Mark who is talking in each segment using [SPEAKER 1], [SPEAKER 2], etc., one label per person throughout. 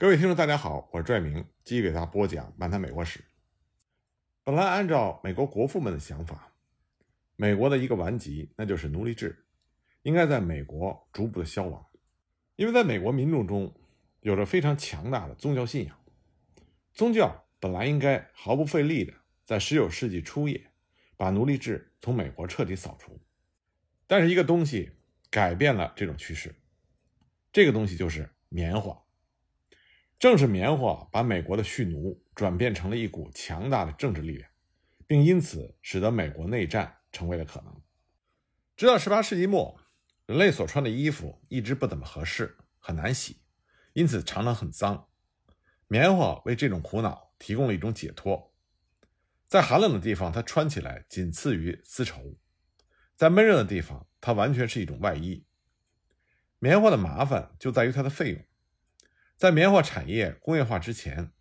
[SPEAKER 1] 各位听众，大家好，我是拽明，继续给大家播讲《漫谈美国史》。本来按照美国国父们的想法，美国的一个顽疾，那就是奴隶制，应该在美国逐步的消亡，因为在美国民众中有着非常强大的宗教信仰，宗教本来应该毫不费力的在19世纪初叶把奴隶制从美国彻底扫除，但是一个东西改变了这种趋势，这个东西就是棉花。正是棉花把美国的蓄奴转变成了一股强大的政治力量，并因此使得美国内战成为了可能。直到18世纪末，人类所穿的衣服一直不怎么合适，很难洗，因此常常很脏。棉花为这种苦恼提供了一种解脱。在寒冷的地方，它穿起来仅次于丝绸；在闷热的地方，它完全是一种外衣。棉花的麻烦就在于它的费用。在棉花产业工业化之前，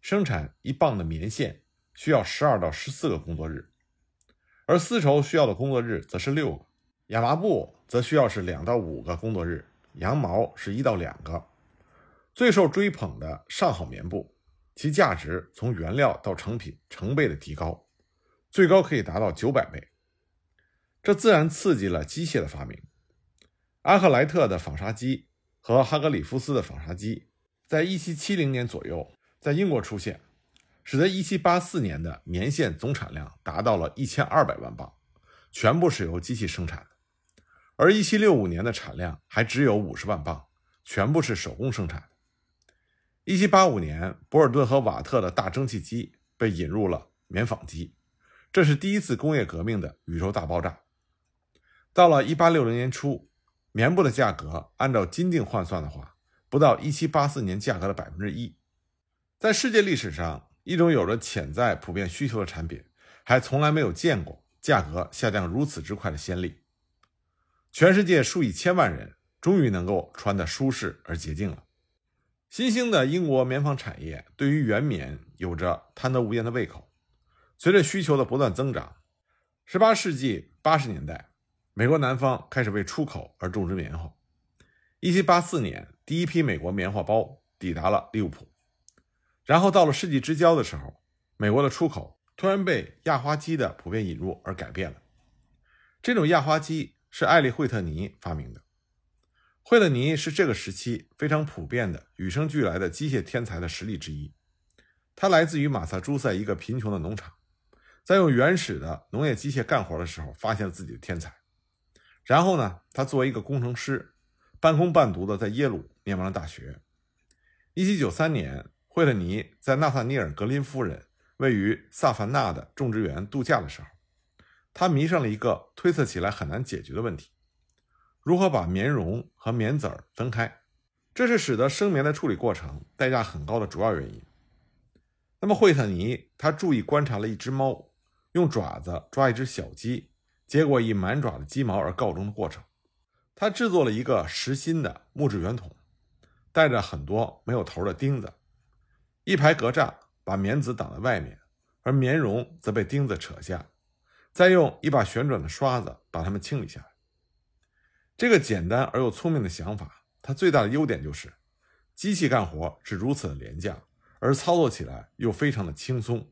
[SPEAKER 1] 生产一磅的棉线需要十二到十四个工作日，而丝绸需要的工作日则是六个，亚麻布则需要是两到五个工作日，羊毛是一到两个。最受追捧的上好棉布，其价值从原料到成品成倍的提高，最高可以达到九百倍。这自然刺激了机械的发明，阿克莱特的纺纱机和哈格里夫斯的纺纱机。在一七七零年左右，在英国出现，使得一七八四年的棉线总产量达到了一千二百万磅，全部是由机器生产的；而一七六五年的产量还只有五十万磅，全部是手工生产的。一七八五年，博尔顿和瓦特的大蒸汽机被引入了棉纺机，这是第一次工业革命的宇宙大爆炸。到了一八六零年初，棉布的价格按照金锭换算的话。不到一七八四年价格的百分之一，在世界历史上，一种有着潜在普遍需求的产品，还从来没有见过价格下降如此之快的先例。全世界数以千万人终于能够穿得舒适而洁净了。新兴的英国棉纺产业对于原棉有着贪得无厌的胃口。随着需求的不断增长，十八世纪八十年代，美国南方开始为出口而种植棉花。一七八四年。第一批美国棉花包抵达了利物浦，然后到了世纪之交的时候，美国的出口突然被压花机的普遍引入而改变了。这种压花机是艾利·惠特尼发明的。惠特尼是这个时期非常普遍的与生俱来的机械天才的实力之一。他来自于马萨诸塞一个贫穷的农场，在用原始的农业机械干活的时候，发现了自己的天才。然后呢，他作为一个工程师。半工半读的在耶鲁念完了大学。一七九三年，惠特尼在纳萨尼尔·格林夫人位于萨凡纳的种植园度假的时候，他迷上了一个推测起来很难解决的问题：如何把棉绒和棉籽儿分开？这是使得生棉的处理过程代价很高的主要原因。那么，惠特尼他注意观察了一只猫用爪子抓一只小鸡，结果以满爪的鸡毛而告终的过程。他制作了一个实心的木质圆筒，带着很多没有头的钉子，一排格栅把棉籽挡在外面，而棉绒则被钉子扯下，再用一把旋转的刷子把它们清理下来。这个简单而又聪明的想法，它最大的优点就是机器干活是如此的廉价，而操作起来又非常的轻松。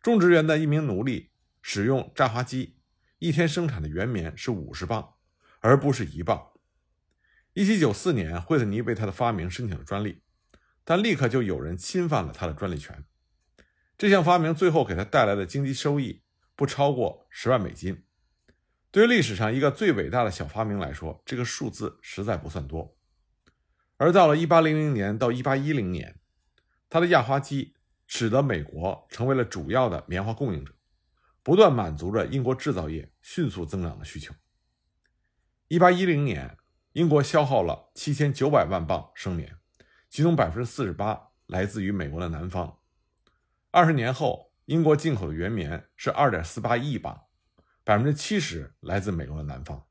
[SPEAKER 1] 种植园的一名奴隶使用榨花机，一天生产的原棉是五十磅。而不是一磅。一七九四年，惠特尼为他的发明申请了专利，但立刻就有人侵犯了他的专利权。这项发明最后给他带来的经济收益不超过十万美金。对于历史上一个最伟大的小发明来说，这个数字实在不算多。而到了一八零零年到一八一零年，他的压花机使得美国成为了主要的棉花供应者，不断满足着英国制造业迅速增长的需求。一八一零年，英国消耗了七千九百万磅生棉，其中百分之四十八来自于美国的南方。二十年后，英国进口的原棉是二点四八亿磅，百分之七十来自美国的南方。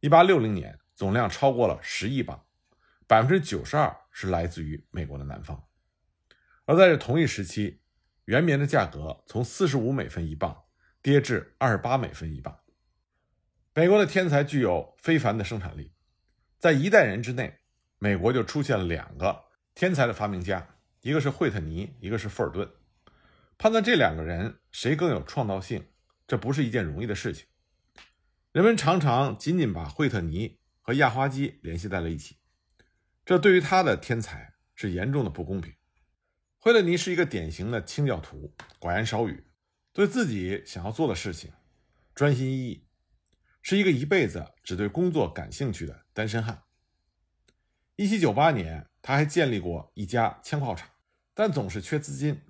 [SPEAKER 1] 一八六零年，总量超过了十亿磅，百分之九十二是来自于美国的南方。而在这同一时期，原棉的价格从四十五美分一磅跌至二十八美分一磅。美国的天才具有非凡的生产力，在一代人之内，美国就出现了两个天才的发明家，一个是惠特尼，一个是富尔顿。判断这两个人谁更有创造性，这不是一件容易的事情。人们常常仅仅把惠特尼和亚花基联系在了一起，这对于他的天才是严重的不公平。惠特尼是一个典型的清教徒，寡言少语，对自己想要做的事情专心一意，是一个一辈子只对工作感兴趣的单身汉。一七九八年，他还建立过一家枪炮厂，但总是缺资金。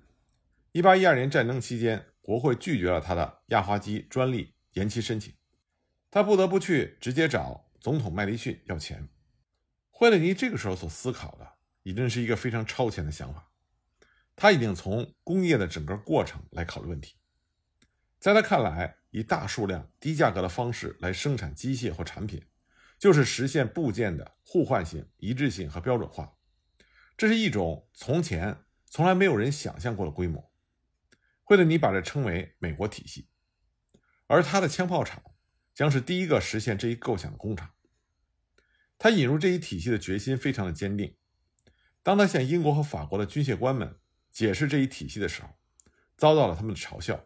[SPEAKER 1] 一八一二年战争期间，国会拒绝了他的亚花机专利延期申请，他不得不去直接找总统麦迪逊要钱。惠勒尼这个时候所思考的，已经是一个非常超前的想法。他已经从工业的整个过程来考虑问题。在他看来，以大数量、低价格的方式来生产机械或产品，就是实现部件的互换性、一致性和标准化。这是一种从前从来没有人想象过的规模。惠特尼把这称为“美国体系”，而他的枪炮厂将是第一个实现这一构想的工厂。他引入这一体系的决心非常的坚定。当他向英国和法国的军械官们解释这一体系的时候，遭到了他们的嘲笑。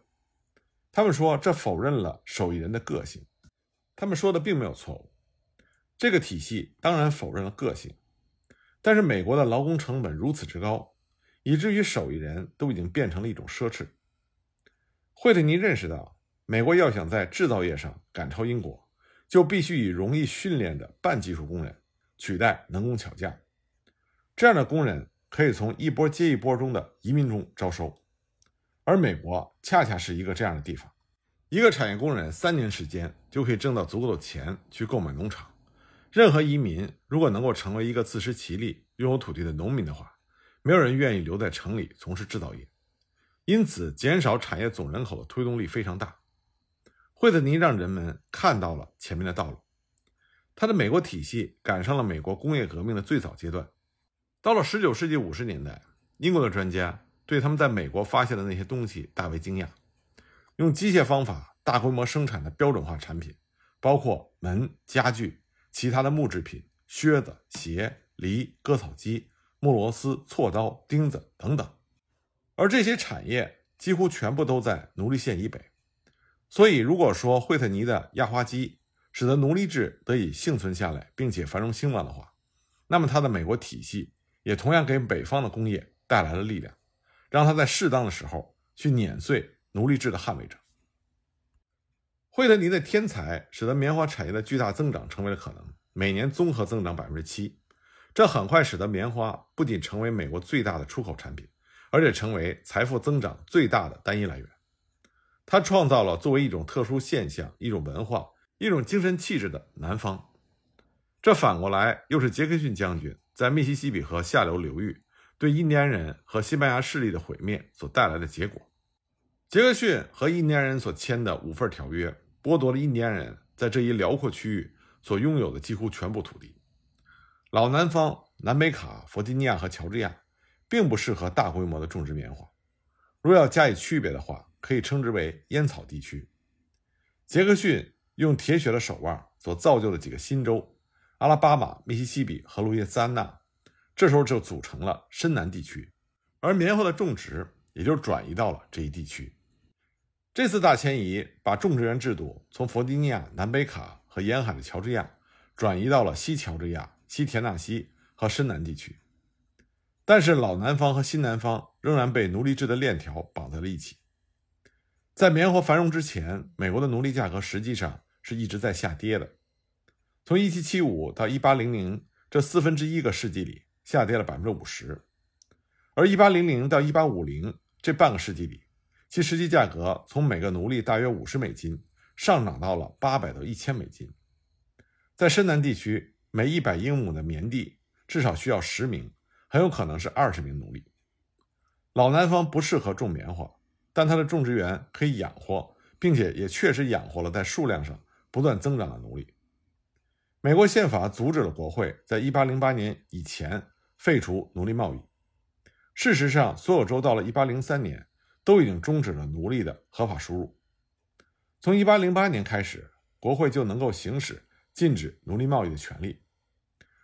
[SPEAKER 1] 他们说这否认了手艺人的个性。他们说的并没有错误。这个体系当然否认了个性，但是美国的劳工成本如此之高，以至于手艺人都已经变成了一种奢侈。惠特尼认识到，美国要想在制造业上赶超英国，就必须以容易训练的半技术工人取代能工巧匠。这样的工人可以从一波接一波中的移民中招收，而美国恰恰是一个这样的地方。一个产业工人三年时间就可以挣到足够的钱去购买农场。任何移民如果能够成为一个自食其力、拥有土地的农民的话，没有人愿意留在城里从事制造业。因此，减少产业总人口的推动力非常大。惠特尼让人们看到了前面的道路。他的美国体系赶上了美国工业革命的最早阶段。到了19世纪50年代，英国的专家对他们在美国发现的那些东西大为惊讶。用机械方法大规模生产的标准化产品，包括门、家具、其他的木制品、靴子、鞋、犁、割草机、木螺丝、锉刀、钉子等等。而这些产业几乎全部都在奴隶县以北，所以如果说惠特尼的压花机使得奴隶制得以幸存下来，并且繁荣兴旺的话，那么他的美国体系也同样给北方的工业带来了力量，让他在适当的时候去碾碎奴隶制的捍卫者。惠特尼的天才使得棉花产业的巨大增长成为了可能，每年综合增长百分之七，这很快使得棉花不仅成为美国最大的出口产品。而且成为财富增长最大的单一来源。他创造了作为一种特殊现象、一种文化、一种精神气质的南方。这反过来又是杰克逊将军在密西西比河下流流域对印第安人和西班牙势力的毁灭所带来的结果。杰克逊和印第安人所签的五份条约，剥夺了印第安人在这一辽阔区域所拥有的几乎全部土地。老南方、南北卡、弗吉尼亚和乔治亚。并不适合大规模的种植棉花。若要加以区别的话，可以称之为烟草地区。杰克逊用铁血的手腕所造就的几个新州——阿拉巴马、密西西比和路易斯安那，这时候就组成了深南地区，而棉花的种植也就转移到了这一地区。这次大迁移把种植园制度从弗吉尼亚、南北卡和沿海的乔治亚转移到了西乔治亚、西田纳西和深南地区。但是老南方和新南方仍然被奴隶制的链条绑在了一起。在棉花繁荣之前，美国的奴隶价格实际上是一直在下跌的。从1775到1800这四分之一个世纪里，下跌了百分之五十；而1800到1850这半个世纪里，其实际价格从每个奴隶大约五十美金上涨到了八百到一千美金。在深南地区，每一百英亩的棉地至少需要十名。很有可能是二十名奴隶。老南方不适合种棉花，但它的种植园可以养活，并且也确实养活了在数量上不断增长的奴隶。美国宪法阻止了国会在1808年以前废除奴隶贸易。事实上，所有州到了1803年都已经终止了奴隶的合法输入。从1808年开始，国会就能够行使禁止奴隶贸易的权利。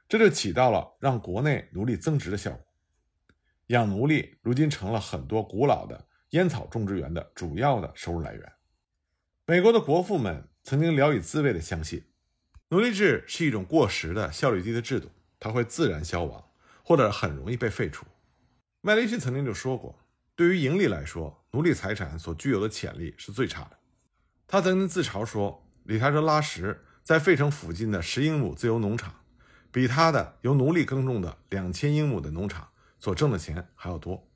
[SPEAKER 1] 这就起到了让国内奴隶增值的效果。养奴隶如今成了很多古老的烟草种植园的主要的收入来源。美国的国父们曾经聊以自慰地相信，奴隶制是一种过时的、效率低的制度，它会自然消亡，或者很容易被废除。麦迪逊曾经就说过，对于盈利来说，奴隶财产所具有的潜力是最差的。他曾经自嘲说，理查德·拉什在费城附近的十英亩自由农场，比他的由奴隶耕种的两千英亩的农场所挣的钱还要多。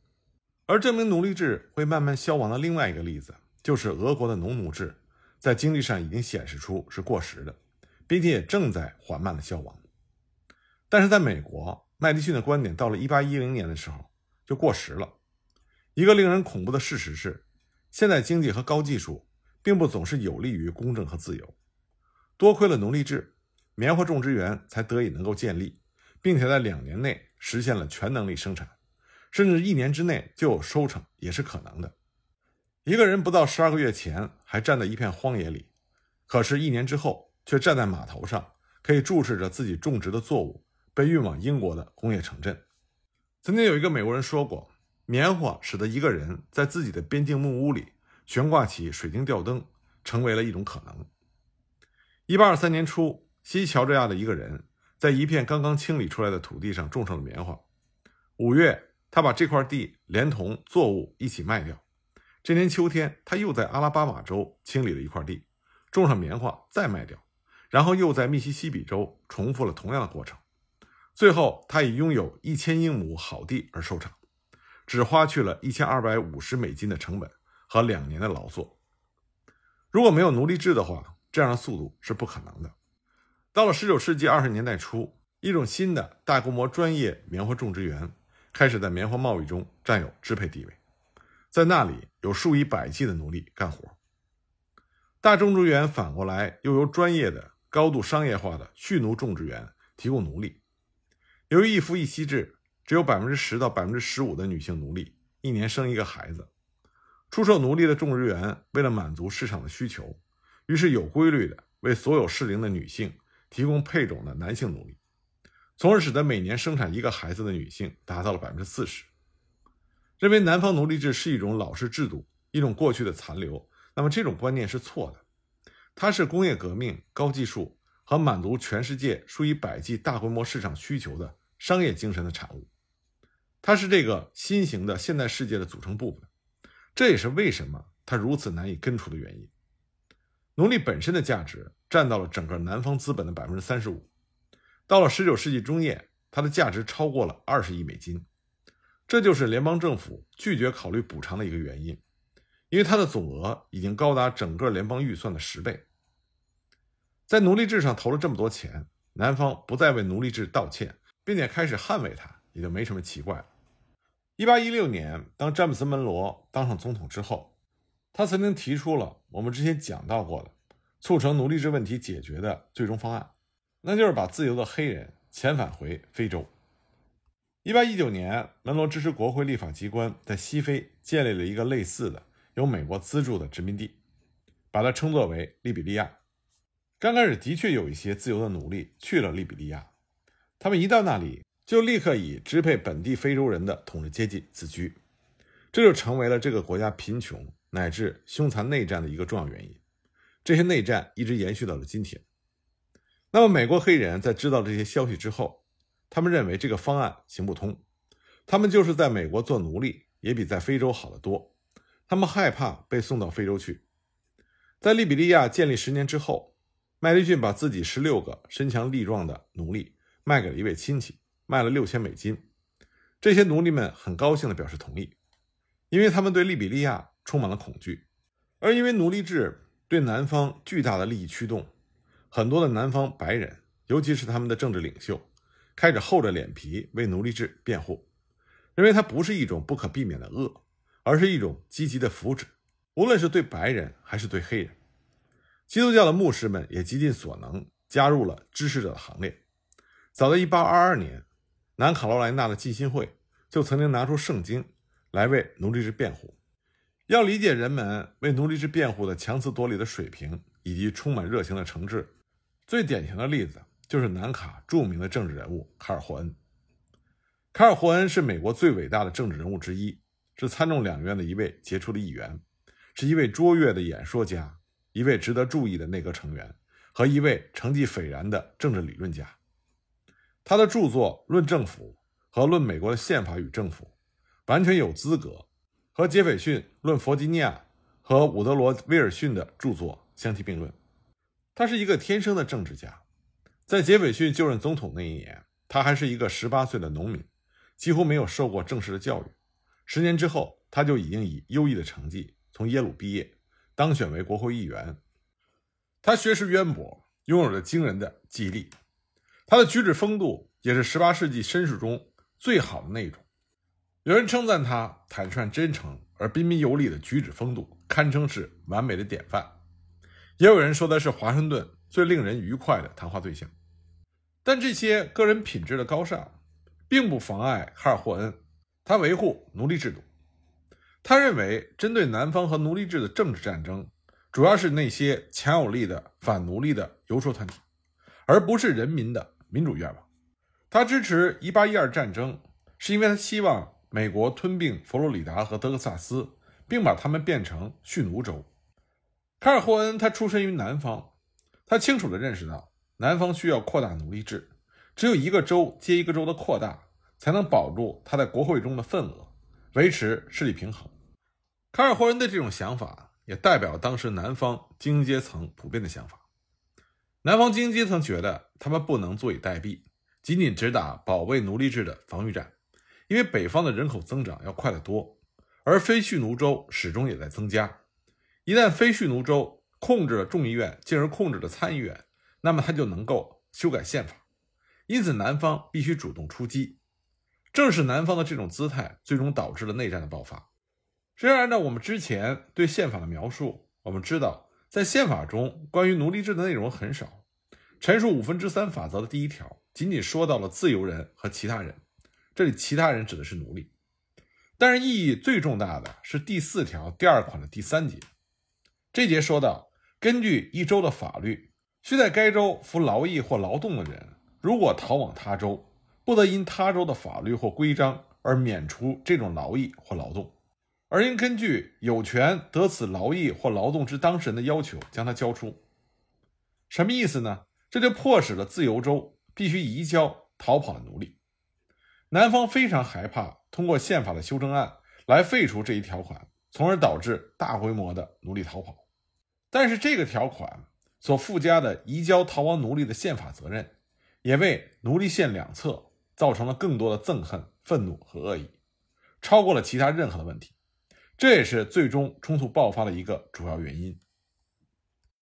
[SPEAKER 1] 而证明奴隶制会慢慢消亡的另外一个例子，就是俄国的农奴制。在经济上已经显示出是过时的，并且也正在缓慢的消亡。但是在美国，麦迪逊的观点到了1810年的时候就过时了。一个令人恐怖的事实是，现代经济和高技术并不总是有利于公正和自由。多亏了奴隶制，棉花种植园才得以能够建立，并且在两年内实现了全能力生产，甚至一年之内就有收成也是可能的。一个人不到十二个月前还站在一片荒野里，可是，一年之后却站在码头上，可以注视着自己种植的作物被运往英国的工业城镇。曾经有一个美国人说过，棉花使得一个人在自己的边境木屋里悬挂起水晶吊灯，成为了一种可能。一八二三年初，西乔治亚的一个人在一片刚刚清理出来的土地上种上了棉花。五月，他把这块地连同作物一起卖掉。这年秋天，他又在阿拉巴马州清理了一块地，种上棉花，再卖掉，然后又在密西西比州重复了同样的过程。最后，他以拥有一千英亩好地而收场，只花去了一千二百五十美金的成本和两年的劳作。如果没有奴隶制的话，这样的速度是不可能的。到了十九世纪二十年代初，一种新的大规模专业棉花种植园开始在棉花贸易中占有支配地位。在那里有数以百计的奴隶干活，大种植园反过来又由专业的、高度商业化的蓄奴种植园提供奴隶。由于一夫一妻制，只有百分之十到百分之十五的女性奴隶一年生一个孩子。出售奴隶的种植园为了满足市场的需求，于是有规律的为所有适龄的女性提供配种的男性奴隶，从而使得每年生产一个孩子的女性达到了百分之四十。认为南方奴隶制是一种老式制度，一种过去的残留，那么这种观念是错的。它是工业革命、高技术和满足全世界数以百计大规模市场需求的商业精神的产物。它是这个新型的现代世界的组成部分。这也是为什么它如此难以根除的原因。奴隶本身的价值占到了整个南方资本的百分之三十五。到了十九世纪中叶，它的价值超过了二十亿美金。这就是联邦政府拒绝考虑补偿的一个原因，因为它的总额已经高达整个联邦预算的十倍。在奴隶制上投了这么多钱，南方不再为奴隶制道歉，并且开始捍卫它，也就没什么奇怪了。一八一六年，当詹姆斯·门罗当上总统之后，他曾经提出了我们之前讲到过的促成奴隶制问题解决的最终方案，那就是把自由的黑人遣返回非洲。一八一九年，门罗支持国会立法机关在西非建立了一个类似的由美国资助的殖民地，把它称作为利比利亚。刚开始的确有一些自由的奴隶去了利比利亚，他们一到那里就立刻以支配本地非洲人的统治阶级自居，这就成为了这个国家贫穷乃至凶残内战的一个重要原因。这些内战一直延续到了今天。那么，美国黑人在知道这些消息之后，他们认为这个方案行不通，他们就是在美国做奴隶也比在非洲好得多。他们害怕被送到非洲去。在利比利亚建立十年之后，麦迪逊把自己十六个身强力壮的奴隶卖给了一位亲戚，卖了六千美金。这些奴隶们很高兴地表示同意，因为他们对利比利亚充满了恐惧，而因为奴隶制对南方巨大的利益驱动，很多的南方白人，尤其是他们的政治领袖。开始厚着脸皮为奴隶制辩护，认为它不是一种不可避免的恶，而是一种积极的福祉，无论是对白人还是对黑人。基督教的牧师们也极尽所能加入了支持者的行列。早在1822年，南卡罗来纳的浸信会就曾经拿出圣经来为奴隶制辩护。要理解人们为奴隶制辩护的强词夺理的水平以及充满热情的诚挚，最典型的例子。就是南卡著名的政治人物卡尔霍恩。卡尔霍恩是美国最伟大的政治人物之一，是参众两院的一位杰出的议员，是一位卓越的演说家，一位值得注意的内阁成员和一位成绩斐然的政治理论家。他的著作《论政府》和《论美国的宪法与政府》完全有资格和杰斐逊《论弗吉尼亚》和伍德罗·威尔逊的著作相提并论。他是一个天生的政治家，在杰斐逊就任总统那一年，他还是一个十八岁的农民。几乎没有受过正式的教育。十年之后，他就已经以优异的成绩从耶鲁毕业，当选为国会议员。他学识渊博，拥有着惊人的记忆力。他的举止风度也是十八世纪绅士中最好的那一种。有人称赞他坦率真诚而彬彬有礼的举止风度，堪称是完美的典范。也有人说他是华盛顿最令人愉快的谈话对象。但这些个人品质的高尚。并不妨碍卡尔霍恩，他维护奴隶制度。他认为，针对南方和奴隶制的政治战争，主要是那些强有力的反奴隶的游说团体，而不是人民的民主愿望。他支持1812战争，是因为他希望美国吞并佛罗里达和德克萨斯，并把他们变成蓄奴州。卡尔霍恩他出身于南方，他清楚地认识到，南方需要扩大奴隶制。只有一个州接一个州的扩大，才能保住他在国会中的份额，维持势力平衡。卡尔霍恩的这种想法也代表当时南方精英阶层普遍的想法。南方精英阶层觉得他们不能坐以待毙，仅仅只打保卫奴隶制的防御战，因为北方的人口增长要快得多，而非蓄奴州始终也在增加。一旦非蓄奴州控制了众议院，进而控制了参议院，那么他就能够修改宪法。因此，南方必须主动出击。正是南方的这种姿态，最终导致了内战的爆发。实际上，按照我们之前对宪法的描述，我们知道，在宪法中关于奴隶制的内容很少。陈述五分之三法则的第一条，仅仅说到了自由人和其他人，这里其他人指的是奴隶。但是，意义最重大的是第四条第二款的第三节。这节说到，根据一州的法律，需在该州服劳役或劳动的人。如果逃往他州，不得因他州的法律或规章而免除这种劳役或劳动，而应根据有权得此劳役或劳动之当事人的要求将他交出。什么意思呢？这就迫使了自由州必须移交逃跑的奴隶。南方非常害怕通过宪法的修正案来废除这一条款，从而导致大规模的奴隶逃跑。但是这个条款所附加的移交逃亡奴隶的宪法责任。也为奴隶线两侧造成了更多的憎恨、愤怒和恶意，超过了其他任何的问题。这也是最终冲突爆发的一个主要原因。